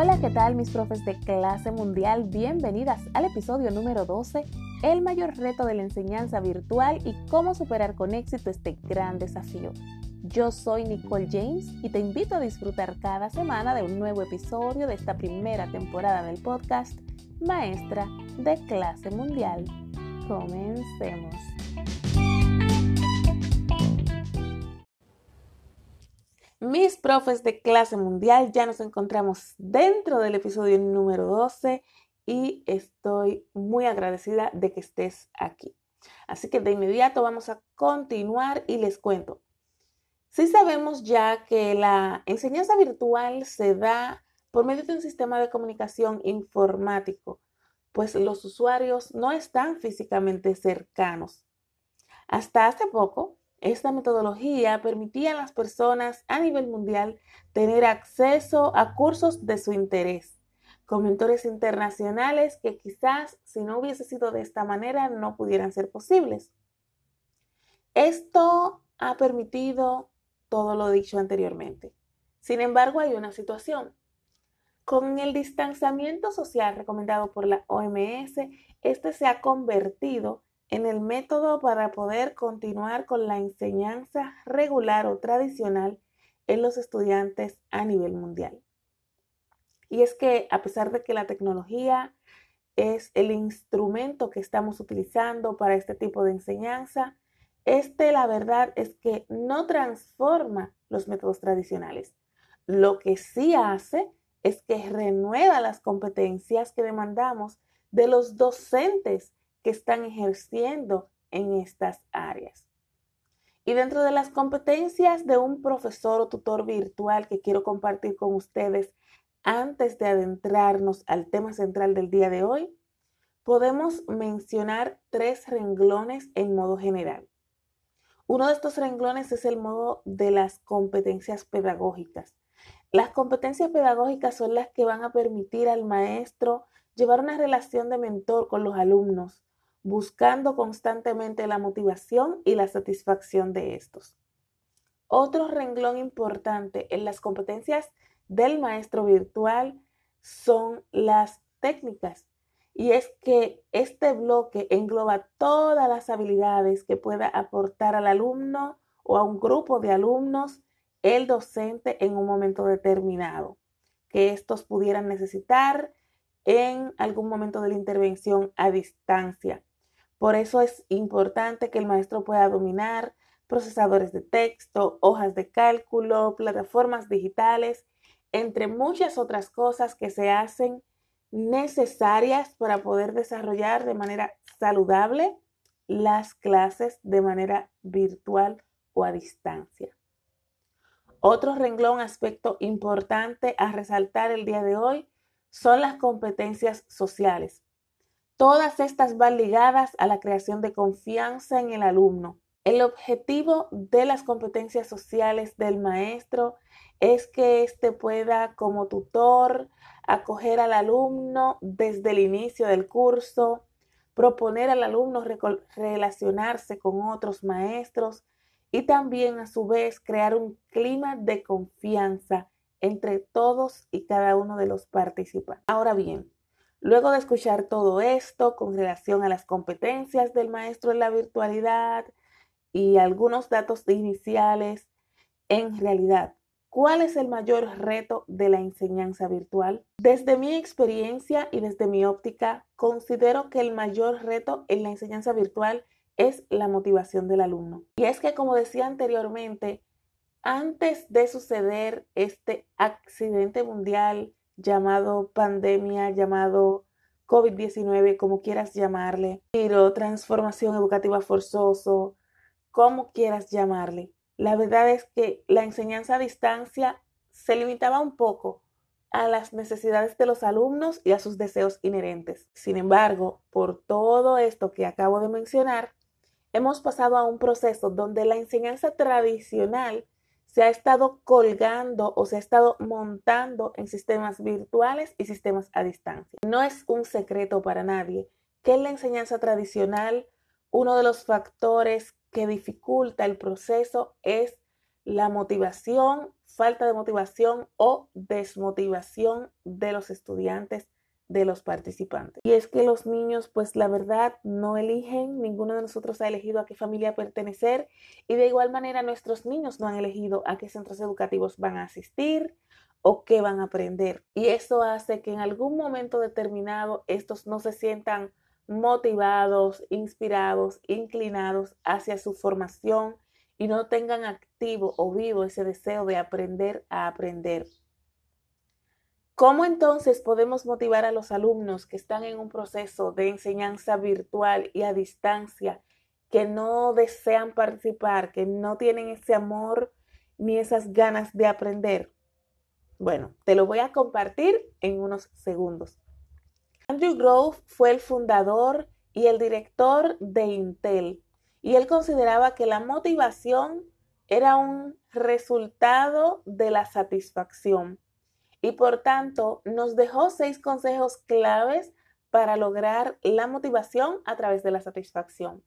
Hola, ¿qué tal mis profes de clase mundial? Bienvenidas al episodio número 12, el mayor reto de la enseñanza virtual y cómo superar con éxito este gran desafío. Yo soy Nicole James y te invito a disfrutar cada semana de un nuevo episodio de esta primera temporada del podcast Maestra de clase mundial. Comencemos. Mis profes de clase mundial, ya nos encontramos dentro del episodio número 12 y estoy muy agradecida de que estés aquí. Así que de inmediato vamos a continuar y les cuento. Sí sabemos ya que la enseñanza virtual se da por medio de un sistema de comunicación informático, pues los usuarios no están físicamente cercanos. Hasta hace poco, esta metodología permitía a las personas a nivel mundial tener acceso a cursos de su interés, con mentores internacionales que quizás si no hubiese sido de esta manera no pudieran ser posibles. Esto ha permitido todo lo dicho anteriormente. Sin embargo, hay una situación. Con el distanciamiento social recomendado por la OMS, este se ha convertido en el método para poder continuar con la enseñanza regular o tradicional en los estudiantes a nivel mundial. Y es que a pesar de que la tecnología es el instrumento que estamos utilizando para este tipo de enseñanza, este la verdad es que no transforma los métodos tradicionales. Lo que sí hace es que renueva las competencias que demandamos de los docentes que están ejerciendo en estas áreas. Y dentro de las competencias de un profesor o tutor virtual que quiero compartir con ustedes antes de adentrarnos al tema central del día de hoy, podemos mencionar tres renglones en modo general. Uno de estos renglones es el modo de las competencias pedagógicas. Las competencias pedagógicas son las que van a permitir al maestro llevar una relación de mentor con los alumnos, buscando constantemente la motivación y la satisfacción de estos. Otro renglón importante en las competencias del maestro virtual son las técnicas. Y es que este bloque engloba todas las habilidades que pueda aportar al alumno o a un grupo de alumnos el docente en un momento determinado, que estos pudieran necesitar en algún momento de la intervención a distancia. Por eso es importante que el maestro pueda dominar procesadores de texto, hojas de cálculo, plataformas digitales, entre muchas otras cosas que se hacen necesarias para poder desarrollar de manera saludable las clases de manera virtual o a distancia. Otro renglón, aspecto importante a resaltar el día de hoy son las competencias sociales. Todas estas van ligadas a la creación de confianza en el alumno. El objetivo de las competencias sociales del maestro es que éste pueda como tutor acoger al alumno desde el inicio del curso, proponer al alumno relacionarse con otros maestros y también a su vez crear un clima de confianza entre todos y cada uno de los participantes. Ahora bien, Luego de escuchar todo esto con relación a las competencias del maestro en la virtualidad y algunos datos iniciales, en realidad, ¿cuál es el mayor reto de la enseñanza virtual? Desde mi experiencia y desde mi óptica, considero que el mayor reto en la enseñanza virtual es la motivación del alumno. Y es que, como decía anteriormente, antes de suceder este accidente mundial llamado pandemia, llamado COVID-19, como quieras llamarle, transformación educativa forzoso, como quieras llamarle. La verdad es que la enseñanza a distancia se limitaba un poco a las necesidades de los alumnos y a sus deseos inherentes. Sin embargo, por todo esto que acabo de mencionar, hemos pasado a un proceso donde la enseñanza tradicional se ha estado colgando o se ha estado montando en sistemas virtuales y sistemas a distancia. No es un secreto para nadie que en la enseñanza tradicional uno de los factores que dificulta el proceso es la motivación, falta de motivación o desmotivación de los estudiantes de los participantes. Y es que los niños, pues la verdad, no eligen, ninguno de nosotros ha elegido a qué familia pertenecer y de igual manera nuestros niños no han elegido a qué centros educativos van a asistir o qué van a aprender. Y eso hace que en algún momento determinado estos no se sientan motivados, inspirados, inclinados hacia su formación y no tengan activo o vivo ese deseo de aprender a aprender. ¿Cómo entonces podemos motivar a los alumnos que están en un proceso de enseñanza virtual y a distancia, que no desean participar, que no tienen ese amor ni esas ganas de aprender? Bueno, te lo voy a compartir en unos segundos. Andrew Grove fue el fundador y el director de Intel y él consideraba que la motivación era un resultado de la satisfacción y por tanto nos dejó seis consejos claves para lograr la motivación a través de la satisfacción.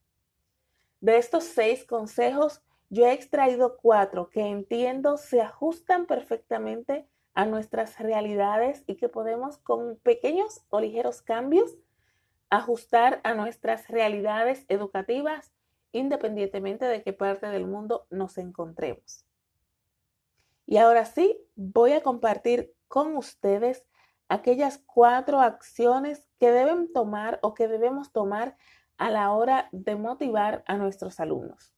De estos seis consejos, yo he extraído cuatro que entiendo se ajustan perfectamente a nuestras realidades y que podemos con pequeños o ligeros cambios ajustar a nuestras realidades educativas independientemente de qué parte del mundo nos encontremos. Y ahora sí, voy a compartir con ustedes aquellas cuatro acciones que deben tomar o que debemos tomar a la hora de motivar a nuestros alumnos.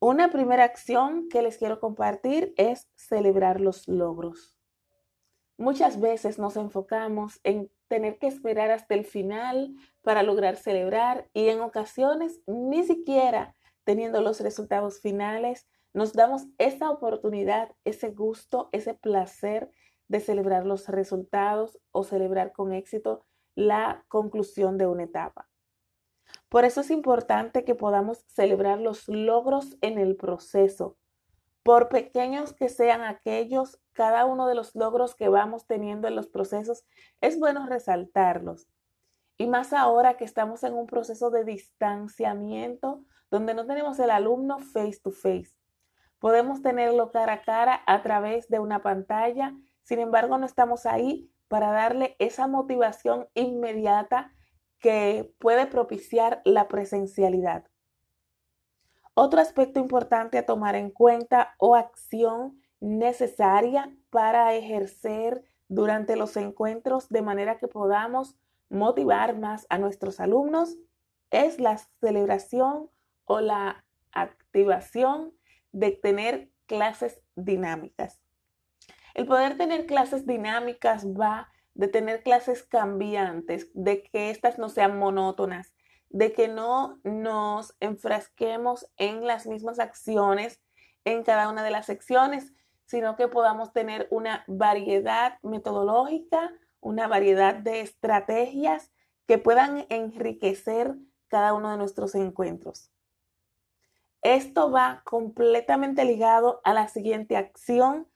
Una primera acción que les quiero compartir es celebrar los logros. Muchas veces nos enfocamos en tener que esperar hasta el final para lograr celebrar y en ocasiones ni siquiera teniendo los resultados finales nos damos esa oportunidad, ese gusto, ese placer de celebrar los resultados o celebrar con éxito la conclusión de una etapa. Por eso es importante que podamos celebrar los logros en el proceso. Por pequeños que sean aquellos, cada uno de los logros que vamos teniendo en los procesos, es bueno resaltarlos. Y más ahora que estamos en un proceso de distanciamiento donde no tenemos el alumno face to face. Podemos tenerlo cara a cara a través de una pantalla sin embargo, no estamos ahí para darle esa motivación inmediata que puede propiciar la presencialidad. Otro aspecto importante a tomar en cuenta o acción necesaria para ejercer durante los encuentros de manera que podamos motivar más a nuestros alumnos es la celebración o la activación de tener clases dinámicas. El poder tener clases dinámicas va de tener clases cambiantes, de que éstas no sean monótonas, de que no nos enfrasquemos en las mismas acciones en cada una de las secciones, sino que podamos tener una variedad metodológica, una variedad de estrategias que puedan enriquecer cada uno de nuestros encuentros. Esto va completamente ligado a la siguiente acción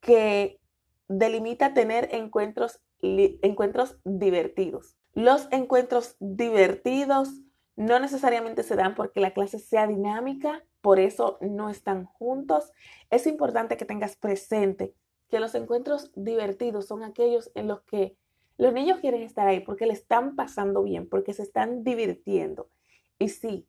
que delimita tener encuentros, encuentros divertidos. Los encuentros divertidos no necesariamente se dan porque la clase sea dinámica, por eso no están juntos. Es importante que tengas presente que los encuentros divertidos son aquellos en los que los niños quieren estar ahí porque le están pasando bien, porque se están divirtiendo. Y sí,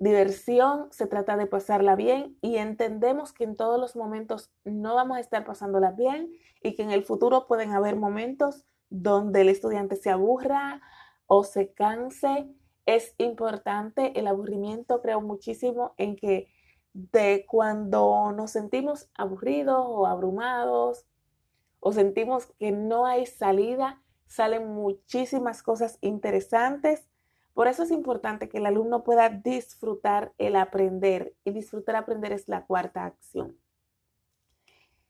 Diversión se trata de pasarla bien y entendemos que en todos los momentos no vamos a estar pasándola bien y que en el futuro pueden haber momentos donde el estudiante se aburra o se canse. Es importante el aburrimiento, creo muchísimo en que de cuando nos sentimos aburridos o abrumados o sentimos que no hay salida, salen muchísimas cosas interesantes por eso es importante que el alumno pueda disfrutar el aprender y disfrutar aprender es la cuarta acción.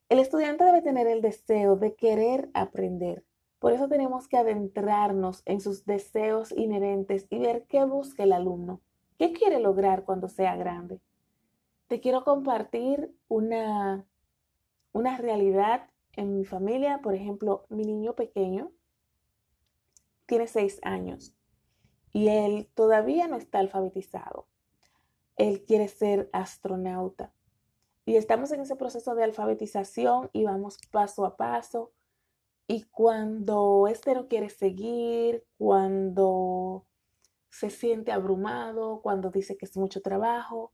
El estudiante debe tener el deseo de querer aprender. Por eso tenemos que adentrarnos en sus deseos inherentes y ver qué busca el alumno, qué quiere lograr cuando sea grande. Te quiero compartir una, una realidad en mi familia. Por ejemplo, mi niño pequeño tiene seis años y él todavía no está alfabetizado. Él quiere ser astronauta Y estamos en ese proceso de alfabetización y vamos paso a paso. Y cuando este no quiere seguir, cuando se siente abrumado, cuando dice que es mucho trabajo,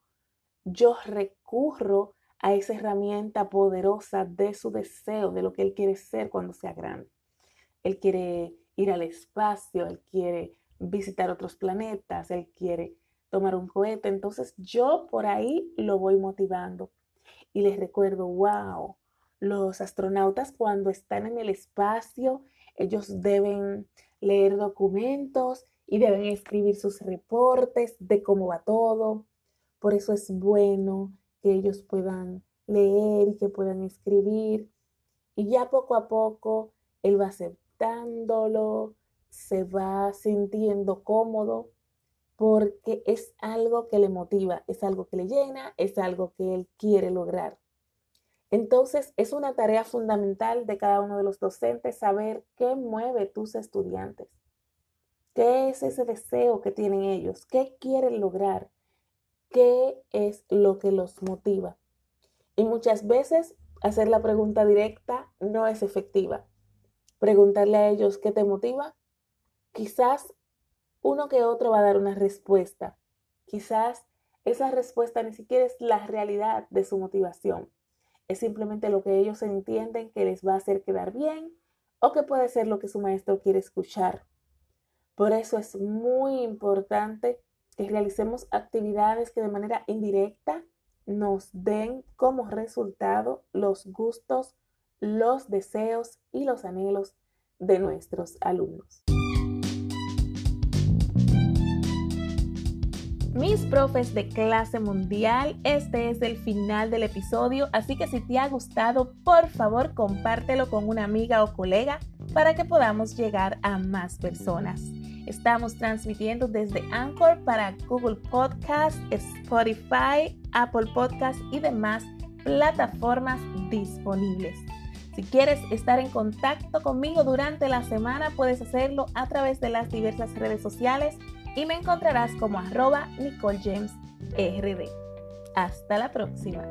yo recurro a esa herramienta poderosa de su deseo, de lo que él quiere ser cuando sea grande. Él quiere ir al espacio, él quiere visitar otros planetas, él quiere tomar un cohete. Entonces yo por ahí lo voy motivando y les recuerdo, wow, los astronautas cuando están en el espacio, ellos deben leer documentos y deben escribir sus reportes de cómo va todo. Por eso es bueno que ellos puedan leer y que puedan escribir. Y ya poco a poco él va aceptándolo, se va sintiendo cómodo porque es algo que le motiva, es algo que le llena, es algo que él quiere lograr. Entonces, es una tarea fundamental de cada uno de los docentes saber qué mueve tus estudiantes. ¿Qué es ese deseo que tienen ellos? ¿Qué quieren lograr? ¿Qué es lo que los motiva? Y muchas veces hacer la pregunta directa no es efectiva. Preguntarle a ellos qué te motiva. Quizás uno que otro va a dar una respuesta. Quizás esa respuesta ni siquiera es la realidad de su motivación. Es simplemente lo que ellos entienden que les va a hacer quedar bien o que puede ser lo que su maestro quiere escuchar por eso es muy importante que realicemos actividades que de manera indirecta nos den como resultado los gustos, los deseos y los anhelos de nuestros alumnos. Mis profes de clase mundial, este es el final del episodio, así que si te ha gustado, por favor compártelo con una amiga o colega para que podamos llegar a más personas. Estamos transmitiendo desde Anchor para Google Podcast, Spotify, Apple Podcast y demás plataformas disponibles. Si quieres estar en contacto conmigo durante la semana, puedes hacerlo a través de las diversas redes sociales y me encontrarás como arroba Nicole James RD. Hasta la próxima.